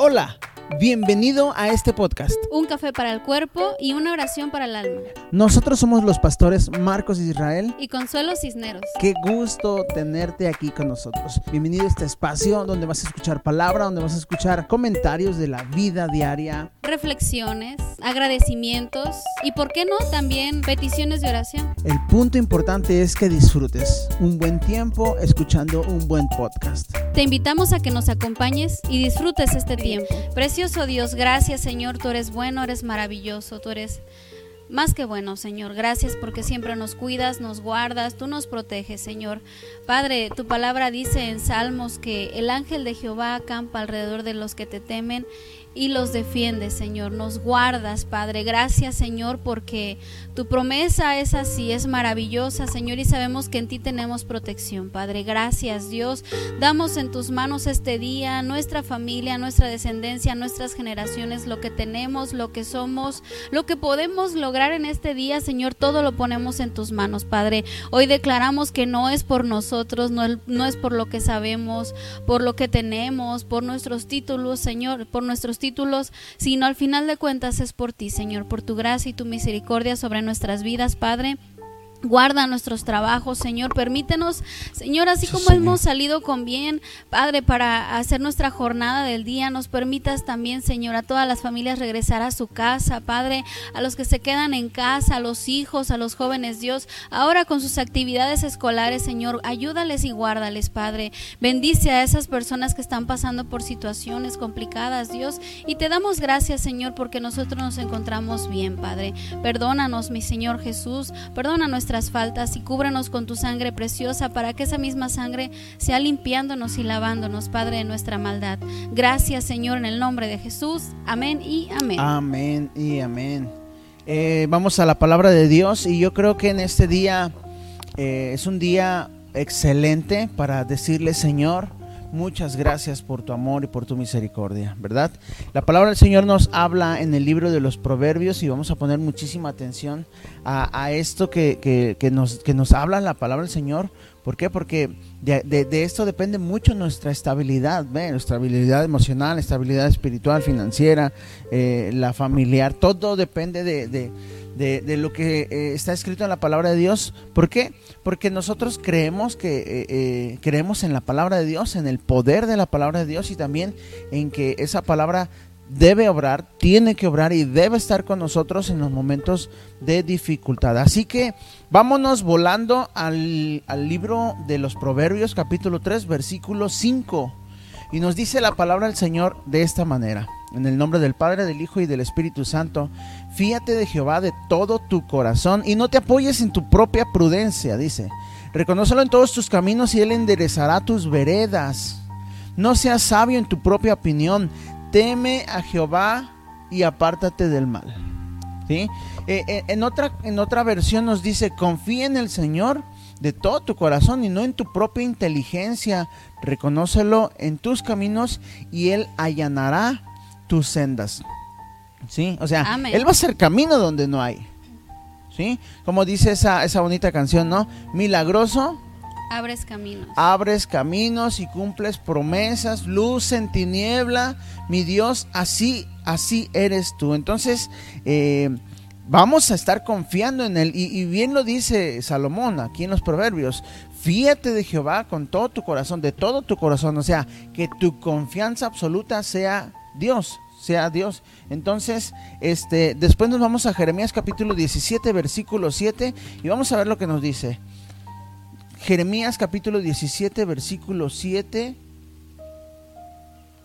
Hola, bienvenido a este podcast. Un café para el cuerpo y una oración para el alma. Nosotros somos los pastores Marcos Israel. Y Consuelo Cisneros. Qué gusto tenerte aquí con nosotros. Bienvenido a este espacio donde vas a escuchar palabra, donde vas a escuchar comentarios de la vida diaria. Reflexiones, agradecimientos y, ¿por qué no?, también peticiones de oración. El punto importante es que disfrutes un buen tiempo escuchando un buen podcast. Te invitamos a que nos acompañes y disfrutes este tiempo Dios, gracias Señor, tú eres bueno, eres maravilloso, tú eres más que bueno, Señor. Gracias porque siempre nos cuidas, nos guardas, tú nos proteges, Señor. Padre, tu palabra dice en Salmos que el ángel de Jehová acampa alrededor de los que te temen y los defiendes, Señor. Nos guardas, Padre. Gracias, Señor, porque tu promesa es así, es maravillosa, Señor, y sabemos que en ti tenemos protección, Padre. Gracias, Dios. Damos en tus manos este día, nuestra familia, nuestra descendencia, nuestras generaciones, lo que tenemos, lo que somos, lo que podemos lograr en este día, Señor, todo lo ponemos en tus manos, Padre. Hoy declaramos que no es por nosotros, no, es por lo que sabemos, por lo que tenemos, por nuestros títulos, Señor, por nuestros títulos, sino al final de cuentas es por ti, Señor, por tu gracia y tu misericordia sobre nuestras vidas, Padre. Guarda nuestros trabajos, Señor. Permítenos, Señor, así como hemos salido con bien, Padre, para hacer nuestra jornada del día, nos permitas también, Señor, a todas las familias regresar a su casa, Padre, a los que se quedan en casa, a los hijos, a los jóvenes, Dios, ahora con sus actividades escolares, Señor, ayúdales y guárdales, Padre. Bendice a esas personas que están pasando por situaciones complicadas, Dios, y te damos gracias, Señor, porque nosotros nos encontramos bien, Padre. Perdónanos, mi Señor Jesús, perdona nuestra faltas y cúbranos con tu sangre preciosa para que esa misma sangre sea limpiándonos y lavándonos, Padre, de nuestra maldad. Gracias, Señor, en el nombre de Jesús. Amén y amén. Amén y amén. Eh, vamos a la palabra de Dios y yo creo que en este día eh, es un día excelente para decirle, Señor, Muchas gracias por tu amor y por tu misericordia, ¿verdad? La palabra del Señor nos habla en el libro de los Proverbios y vamos a poner muchísima atención a, esto que, nos, que nos habla la palabra del Señor. ¿Por qué? Porque de, esto depende mucho nuestra estabilidad, nuestra estabilidad emocional, estabilidad espiritual, financiera, eh, la familiar, todo depende de de, lo que eh, está escrito en la palabra de Dios. ¿Por qué? Porque nosotros creemos que eh, creemos en la palabra de Dios, en el poder de la palabra de Dios y también en que esa palabra debe obrar, tiene que obrar y debe estar con nosotros en los momentos de dificultad. Así que vámonos volando al, al libro de los Proverbios capítulo 3 versículo 5. Y nos dice la palabra del Señor de esta manera. En el nombre del Padre, del Hijo y del Espíritu Santo, fíate de Jehová de todo tu corazón y no te apoyes en tu propia prudencia, dice. Reconócelo en todos tus caminos y Él enderezará tus veredas. No seas sabio en tu propia opinión. Teme a Jehová y apártate del mal. ¿Sí? Eh, eh, en, otra, en otra versión nos dice, confía en el Señor de todo tu corazón y no en tu propia inteligencia. Reconócelo en tus caminos y Él allanará tus sendas. ¿Sí? O sea, Él va a ser camino donde no hay. ¿Sí? Como dice esa, esa bonita canción, ¿no? Milagroso. Abres caminos. Abres caminos y cumples promesas, luz en tiniebla. Mi Dios, así, así eres tú. Entonces, eh, vamos a estar confiando en Él. Y, bien lo dice Salomón aquí en los Proverbios. Fíate de Jehová con todo tu corazón, de todo tu corazón. O sea, que tu confianza absoluta sea Dios, sea Dios. Entonces, este, después nos vamos a Jeremías capítulo 17, versículo 7, y vamos a ver lo que nos dice. Jeremías capítulo 17, versículo 7.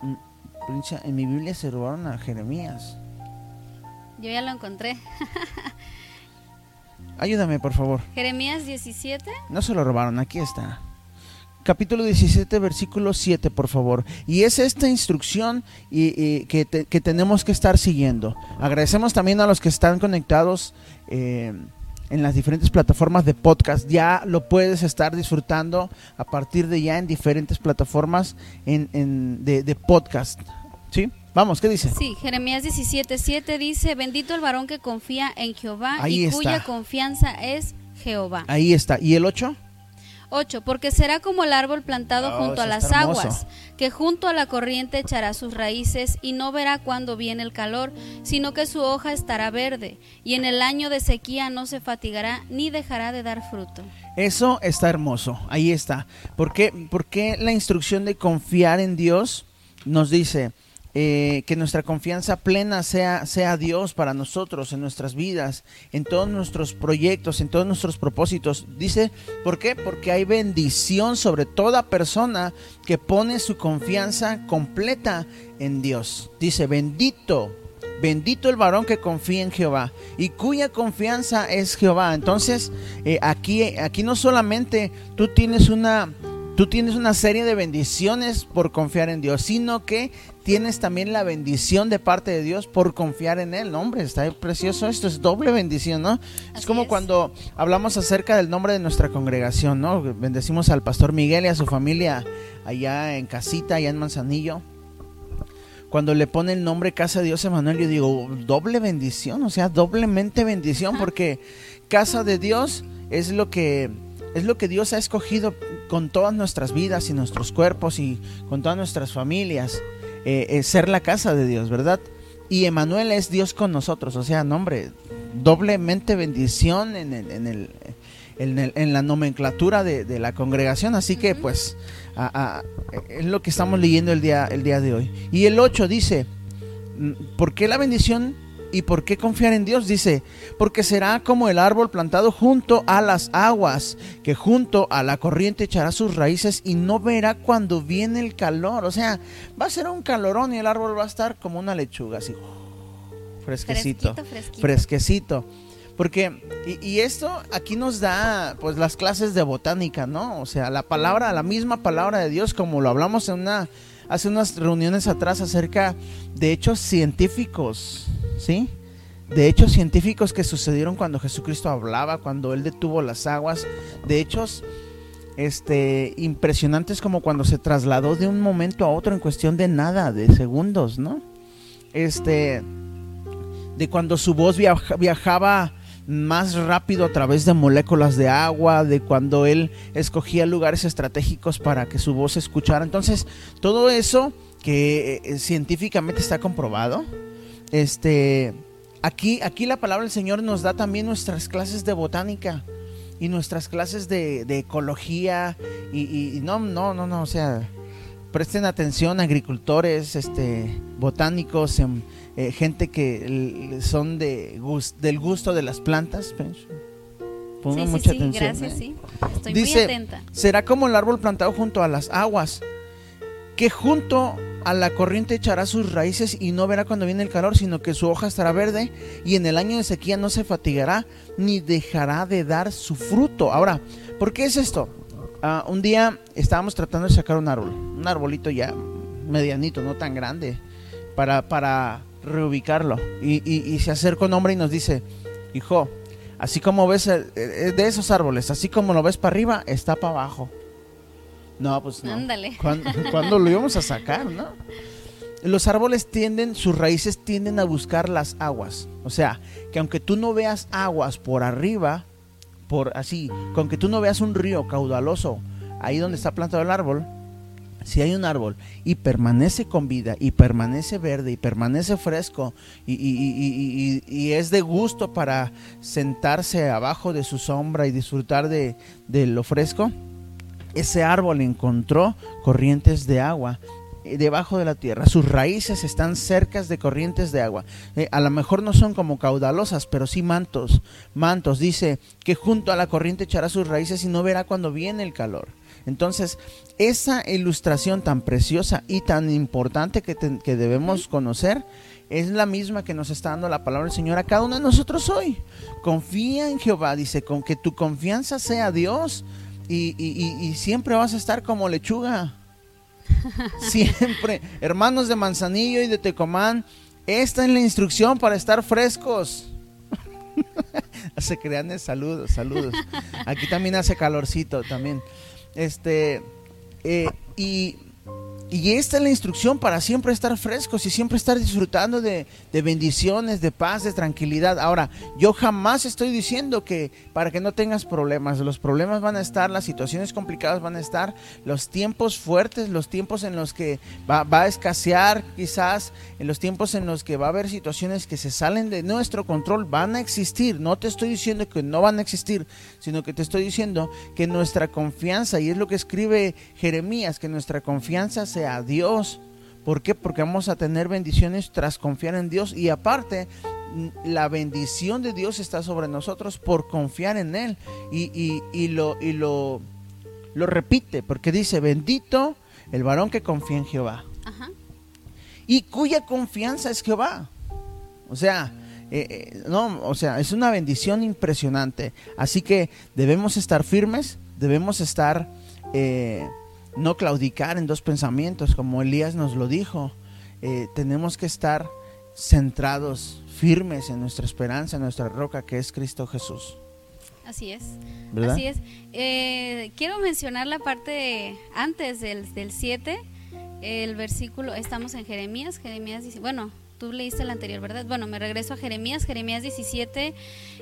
Mm, en mi Biblia se robaron a Jeremías. Yo ya lo encontré. Ayúdame, por favor. Jeremías 17. No se lo robaron, aquí está capítulo 17, versículo 7, por favor. Y es esta instrucción y, que, tenemos que estar siguiendo. Agradecemos también a los que están conectados eh, en las diferentes plataformas de podcast. Ya lo puedes estar disfrutando a partir de ya en diferentes plataformas en, de, podcast. ¿Sí? Vamos, ¿qué dice? Sí, Jeremías 17, 7 dice, bendito el varón que confía en Jehová y cuya confianza es Jehová. Ahí está. ¿Y el 8? 8. Porque será como el árbol plantado Oh, junto a las aguas, que junto a la corriente echará sus raíces y no verá cuando viene el calor, sino que su hoja estará verde, y en el año de sequía no se fatigará ni dejará de dar fruto. Eso está hermoso, ahí está. ¿Por qué, por qué la instrucción de confiar en Dios nos dice eh, que nuestra confianza plena sea, sea Dios para nosotros, en nuestras vidas, en todos nuestros proyectos, en todos nuestros propósitos? Dice, ¿por qué? Porque hay bendición sobre toda persona que pone su confianza completa en Dios. Dice, bendito Bendito el varón que confía en Jehová y cuya confianza es Jehová. Entonces, eh, aquí, aquí no solamente tú tienes una, tú tienes una serie de bendiciones por confiar en Dios, sino que tienes también la bendición de parte de Dios por confiar en Él. No, hombre, está precioso esto, es doble bendición, ¿no? es como es. cuando hablamos acerca del nombre de nuestra congregación, ¿no? Bendecimos al pastor Miguel y a su familia allá en casita, allá en Manzanillo cuando le pone el nombre Casa de Dios Emanuel, yo digo, doble bendición, o sea, doblemente bendición, porque Casa de Dios es lo que es lo que Dios ha escogido con todas nuestras vidas y nuestros cuerpos y con todas nuestras familias, eh, eh, ser la casa de Dios, ¿verdad? Y Emanuel es Dios con nosotros, o sea, nombre, doblemente bendición en el, en el- en el- en la nomenclatura de, de la congregación, así que pues a- a- es lo que estamos leyendo el día, el día de hoy. Y el 8 dice, mm, ¿por qué la bendición y por qué confiar en Dios? Dice, porque será como el árbol plantado junto a las aguas, que junto a la corriente echará sus raíces y no verá cuando viene el calor. O sea, va a ser un calorón y el árbol va a estar como una lechuga, así, fresquecito Fresquito, fresquito. fresquecito. Porque, y, y esto aquí nos da, pues, las clases de botánica, ¿no? O sea, la palabra, la misma palabra de Dios, como lo hablamos en una, hace unas reuniones atrás acerca de hechos científicos, ¿sí? De hechos científicos que sucedieron cuando Jesucristo hablaba, cuando Él detuvo las aguas, de hechos, este, impresionantes como cuando se trasladó de un momento a otro en cuestión de nada, de segundos, ¿no? Este, de cuando su voz viaja- viajaba más rápido a través de moléculas de agua, de cuando él escogía lugares estratégicos para que su voz se escuchara. Entonces, todo eso que eh, científicamente está comprobado, este, aquí, aquí la palabra del Señor nos da también nuestras clases de botánica y nuestras clases de, de ecología y, y- y no, no, no, no, o sea, presten atención agricultores, este, botánicos, em, eh, gente que son de gus- del gusto de las plantas. Pongan sí, sí, mucha sí, atención. gracias, ¿eh? sí. Estoy Dice- muy atenta. Será como el árbol plantado junto a las aguas, que junto a la corriente echará sus raíces y no verá cuando viene el calor, sino que su hoja estará verde y en el año de sequía no se fatigará ni dejará de dar su fruto. Ahora, ¿por qué es esto? Ah, un día estábamos tratando de sacar un árbol, un arbolito ya medianito, no tan grande, para, para reubicarlo. Y, y- se acerca un hombre y nos dice, hijo, así como ves eh, eh, de esos árboles, así como lo ves para arriba, está para abajo. No, pues no. Ándale. ¿Cuándo, cuándo lo íbamos a sacar, no? Los árboles tienden, sus raíces tienden a buscar las aguas. O sea, que aunque tú no veas aguas por arriba, por así, con que tú no veas un río caudaloso ahí donde está plantado el árbol, si hay un árbol y permanece con vida y permanece verde y permanece fresco y, y- y- y- y- y es de gusto para sentarse abajo de su sombra y disfrutar de, de lo fresco, ese árbol encontró corrientes de agua eh, debajo de la tierra. Sus raíces están cercas de corrientes de agua. Eh, a lo mejor no son como caudalosas, pero sí mantos. Mantos. Dice que junto a la corriente echará sus raíces y no verá cuando viene el calor. Entonces, esa ilustración tan preciosa y tan importante que, que debemos conocer es la misma que nos está dando la palabra del Señor a cada uno de nosotros hoy. Confía en Jehová, dice, con que tu confianza sea Dios y, y- y- siempre vas a estar como lechuga. Siempre. Hermanos de Manzanillo y de Tecomán, esta es la instrucción para estar frescos. Se crean saludos, saludos. Aquí también hace calorcito también. Este, eh, y y esta es la instrucción para siempre estar frescos y siempre estar disfrutando de, bendiciones, de paz, de tranquilidad. Ahora, yo jamás estoy diciendo que para que no tengas problemas, los problemas van a estar, las situaciones complicadas van a estar, los tiempos fuertes, los tiempos en los que va, va a escasear quizás, en los tiempos en los que va a haber situaciones que se salen de nuestro control, van a existir. No te estoy diciendo que no van a existir, sino que te estoy diciendo que nuestra confianza, y es lo que escribe Jeremías, que nuestra confianza a Dios. ¿Por qué? Porque vamos a tener bendiciones tras confiar en Dios y aparte la bendición de Dios está sobre nosotros por confiar en Él y, y, lo, y lo, lo, repite porque dice, bendito el varón que confía en Jehová y cuya confianza es Jehová. O sea, eh, eh, no, o sea, es una bendición impresionante. Así que debemos estar firmes, debemos estar... Eh, no claudicar en dos pensamientos, como Elías nos lo dijo. Eh, tenemos que estar centrados, firmes en nuestra esperanza, en nuestra roca, que es Cristo Jesús. Así es. Así es. Eh, quiero mencionar la parte antes del 7, el versículo, estamos en Jeremías, Jeremías dice, bueno, tú leíste el anterior, ¿verdad? Bueno, me regreso a Jeremías, Jeremías 17,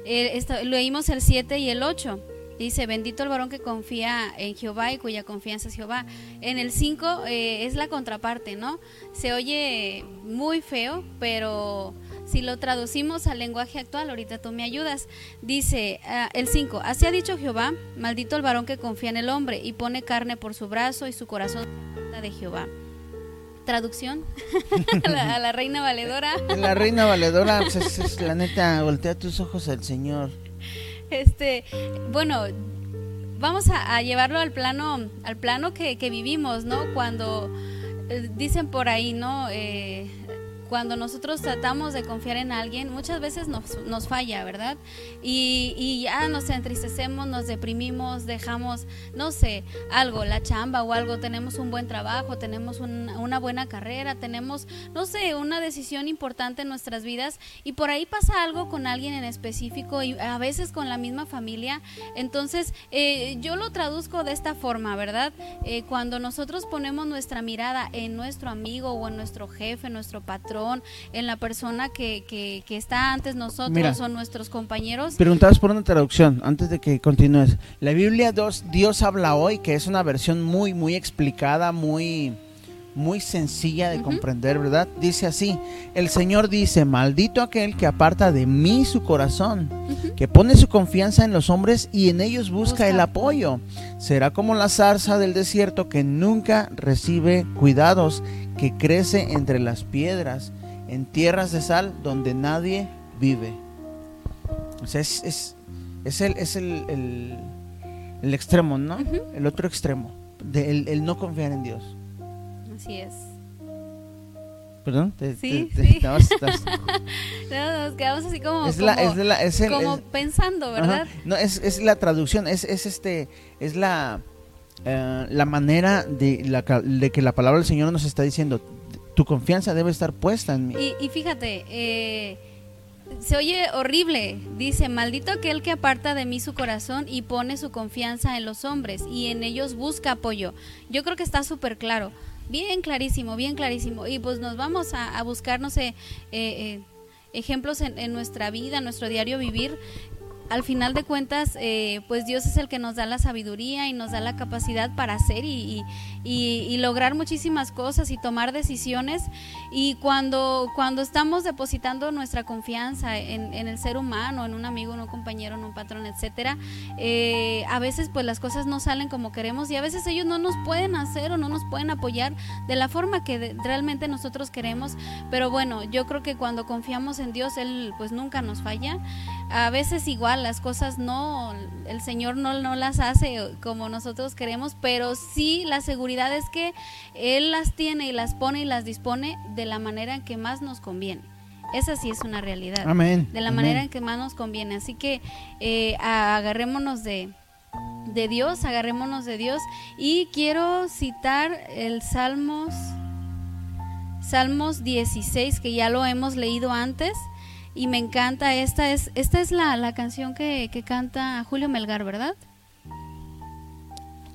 eh, leímos el 7 y el 8. Dice, bendito el varón que confía en Jehová y cuya confianza es Jehová. En el 5 eh, es la contraparte, ¿no? Se oye muy feo, pero si lo traducimos al lenguaje actual, ahorita tú me ayudas. Dice ah, el 5, así ha dicho Jehová, maldito el varón que confía en el hombre y pone carne por su brazo y su corazón de Jehová. Traducción a, la, reina valedora. La reina valedora, pues es la neta, voltea tus ojos al Señor. Este, bueno, vamos a, llevarlo al plano, al plano que, que vivimos, ¿no? Cuando eh, dicen por ahí, ¿no? Eh, cuando nosotros tratamos de confiar en alguien, muchas veces nos, nos falla, ¿verdad? Y, y, ya nos entristecemos, nos deprimimos, dejamos, no sé, algo, la chamba o algo, tenemos un buen trabajo, tenemos una buena carrera, tenemos, no sé, una decisión importante en nuestras vidas y por ahí pasa algo con alguien en específico y a veces con la misma familia. Entonces, eh, yo lo traduzco de esta forma, ¿verdad? Eh, cuando nosotros ponemos nuestra mirada en nuestro amigo o en nuestro jefe, nuestro patrón, en la persona que, que, está antes nosotros o nuestros compañeros. Preguntabas por una traducción, antes de que continúes. La Biblia 2, Dios habla hoy, que es una versión muy, muy explicada, muy muy sencilla de comprender, ¿verdad? Dice así, el Señor dice, maldito aquel que aparta de mí su corazón, que pone su confianza en los hombres y en ellos busca, el apoyo. Será como la zarza del desierto que nunca recibe cuidados, que crece entre las piedras, en tierras de sal donde nadie vive. O sea, es, es, el, es el, el, extremo, ¿no? El otro extremo, de el no confiar en Dios. Así es. ¿Perdón? sí, sí. nos quedamos así como, como, pensando, ¿verdad? No, es, es, la traducción, es, es este, es la, eh, la manera de, la, de que la palabra del Señor nos está diciendo, tu confianza debe estar puesta en mí. Y, y fíjate, eh, se oye horrible. Dice, maldito aquel que aparta de mí su corazón y pone su confianza en los hombres y en ellos busca apoyo. Yo creo que está súper claro bien clarísimo, bien clarísimo. Y pues nos vamos a, buscar, no sé, eh, eh, ejemplos en, en, nuestra vida, en nuestro diario vivir, al final de cuentas, eh, pues Dios es el que nos da la sabiduría y nos da la capacidad para hacer y, lograr muchísimas cosas y tomar decisiones. Y cuando, cuando estamos depositando nuestra confianza en, el ser humano, en un amigo, en un compañero, en un patrón, etcétera, eh, a veces pues las cosas no salen como queremos y a veces ellos no nos pueden hacer o no nos pueden apoyar de la forma que realmente nosotros queremos. Pero bueno, yo creo que cuando confiamos en Dios, Él pues nunca nos falla. A veces igual las cosas no, el Señor no, no las hace como nosotros queremos, pero sí la seguridad es que Él las tiene y las pone y las dispone de la manera en que más nos conviene. Esa sí es una realidad. Amén. De la manera en que más nos conviene. Así que eh, agarrémonos de, de Dios, agarrémonos de Dios. Y quiero citar el Salmos, Salmos 16, que ya lo hemos leído antes y me encanta. Esta es, esta es la, la canción que, que, canta Julio Melgar, ¿verdad?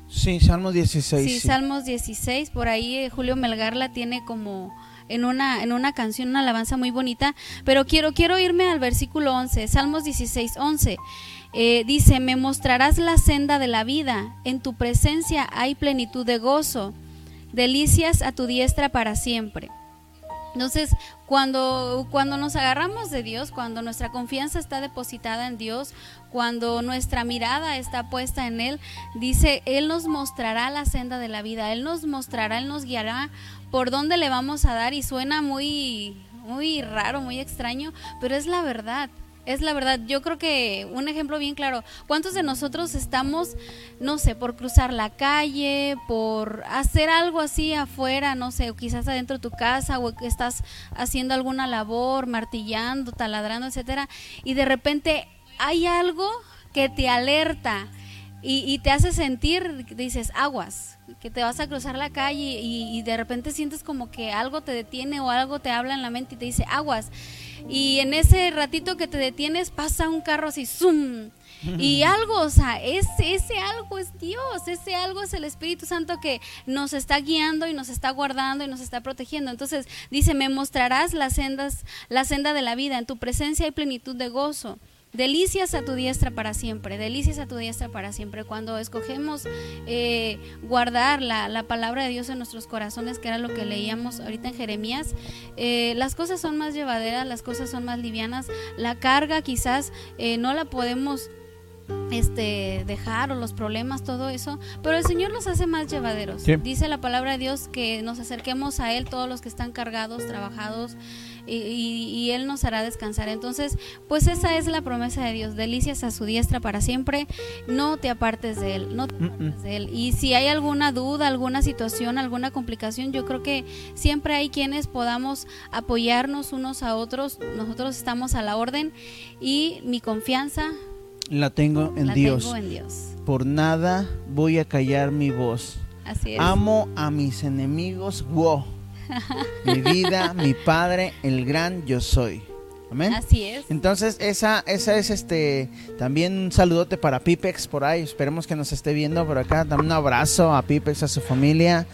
Sí, Salmos 16. Sí, Salmos 16, por ahí eh, Julio Melgar la tiene como en una, en una canción, una alabanza muy bonita, pero quiero, quiero irme al versículo 11, Salmos 16, 11. Eh, dice, me mostrarás la senda de la vida, en tu presencia hay plenitud de gozo, delicias a tu diestra para siempre. Entonces, cuando, cuando nos agarramos de Dios, cuando nuestra confianza está depositada en Dios, cuando nuestra mirada está puesta en Él, dice, Él nos mostrará la senda de la vida, Él nos mostrará, Él nos guiará por dónde le vamos a dar. Y suena muy, muy raro, muy extraño, pero es la verdad es la verdad. Yo creo que un ejemplo bien claro, ¿cuántos de nosotros estamos, no sé, por cruzar la calle, por hacer algo así afuera, no sé, o quizás adentro de tu casa, o que estás haciendo alguna labor, martillando, taladrando, etcétera, y de repente hay algo que te alerta y, te hace sentir, dices, aguas, que te vas a cruzar la calle y, y de repente sientes como que algo te detiene o algo te habla en la mente y te dice, aguas y en ese ratito que te detienes pasa un carro así, ¡zum! Y algo, o sea, ese, ese algo es Dios, ese algo es el Espíritu Santo que nos está guiando y nos está guardando y nos está protegiendo. Entonces dice, me mostrarás las sendas, la senda de la vida, en tu presencia hay plenitud de gozo. Delicias a tu diestra para siempre, delicias a tu diestra para siempre. Cuando escogemos eh, guardar la, palabra de Dios en nuestros corazones, que era lo que leíamos ahorita en Jeremías, eh, las cosas son más llevaderas, las cosas son más livianas. La carga quizás eh, no la podemos este dejar o los problemas, todo eso, pero el Señor los hace más llevaderos. Dice la palabra de Dios que nos acerquemos a Él todos los que están cargados, trabajados, y, Él nos hará descansar. Entonces, pues esa es la promesa de Dios, delicias a su diestra para siempre, no te apartes de Él, no te apartes de Él. Y si hay alguna duda, alguna situación, alguna complicación, yo creo que siempre hay quienes podamos apoyarnos unos a otros, nosotros estamos a la orden y mi confianza la tengo en, la Dios. Tengo en Dios. Por nada voy a callar mi voz. Así es. Amo a mis enemigos. Wow. mi vida, mi Padre, el gran yo soy. Amén. Así es. Entonces, esa, esa es este también un saludote para Pipex por ahí. Esperemos que nos esté viendo por acá. Dame un abrazo a Pipex, a su familia.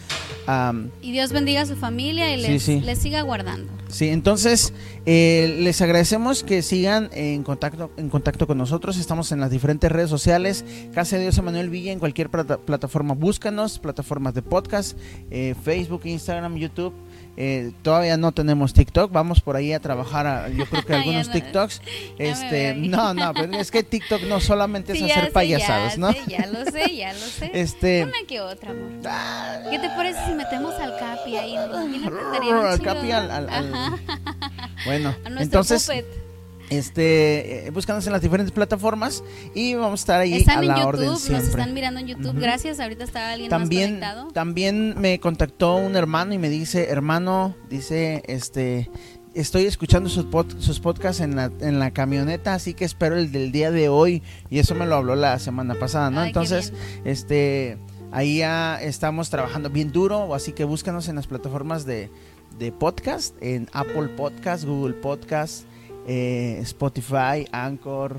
y Dios bendiga a su familia y les, siga guardando. Sí, entonces eh, les agradecemos que sigan en contacto, en contacto con nosotros. Estamos en las diferentes redes sociales. Casa de Dios Emanuel Villa en cualquier plataforma. Búscanos, plataformas de podcast, eh, Facebook, Instagram, YouTube. Eh, todavía no tenemos TikTok, vamos por ahí a trabajar, yo creo que algunos TikToks. Este, no, no, pero es que TikTok no solamente es hacer payasadas, ¿no? ya lo sé, ya lo sé. Este, Una que otra, amor. ¿Qué te parece si metemos al Capi ahí? Al Capi al, Bueno, entonces este, eh, búscanos en las diferentes plataformas y vamos a estar ahí a la orden siempre. Nos están mirando en YouTube. Gracias. Ahorita estaba alguien también, más conectado. También me contactó un hermano y me dice, hermano, dice, este, estoy escuchando sus, sus podcasts en la, en la camioneta, así que espero el del día de hoy. Y eso me lo habló la semana pasada, ¿no? Entonces, este, ahí ya estamos trabajando bien duro, así que búscanos en las plataformas de, de podcast, en Apple Podcast, Google Podcast eh, Spotify, Anchor.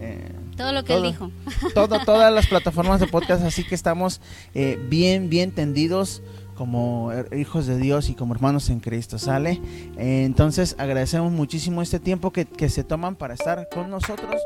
Eh, todo lo que él dijo. Todo, todas las plataformas de podcast, así que estamos eh, bien, bien tendidos como hijos de Dios y como hermanos en Cristo, ¿sale? entonces agradecemos muchísimo este tiempo que, que se toman para estar con nosotros.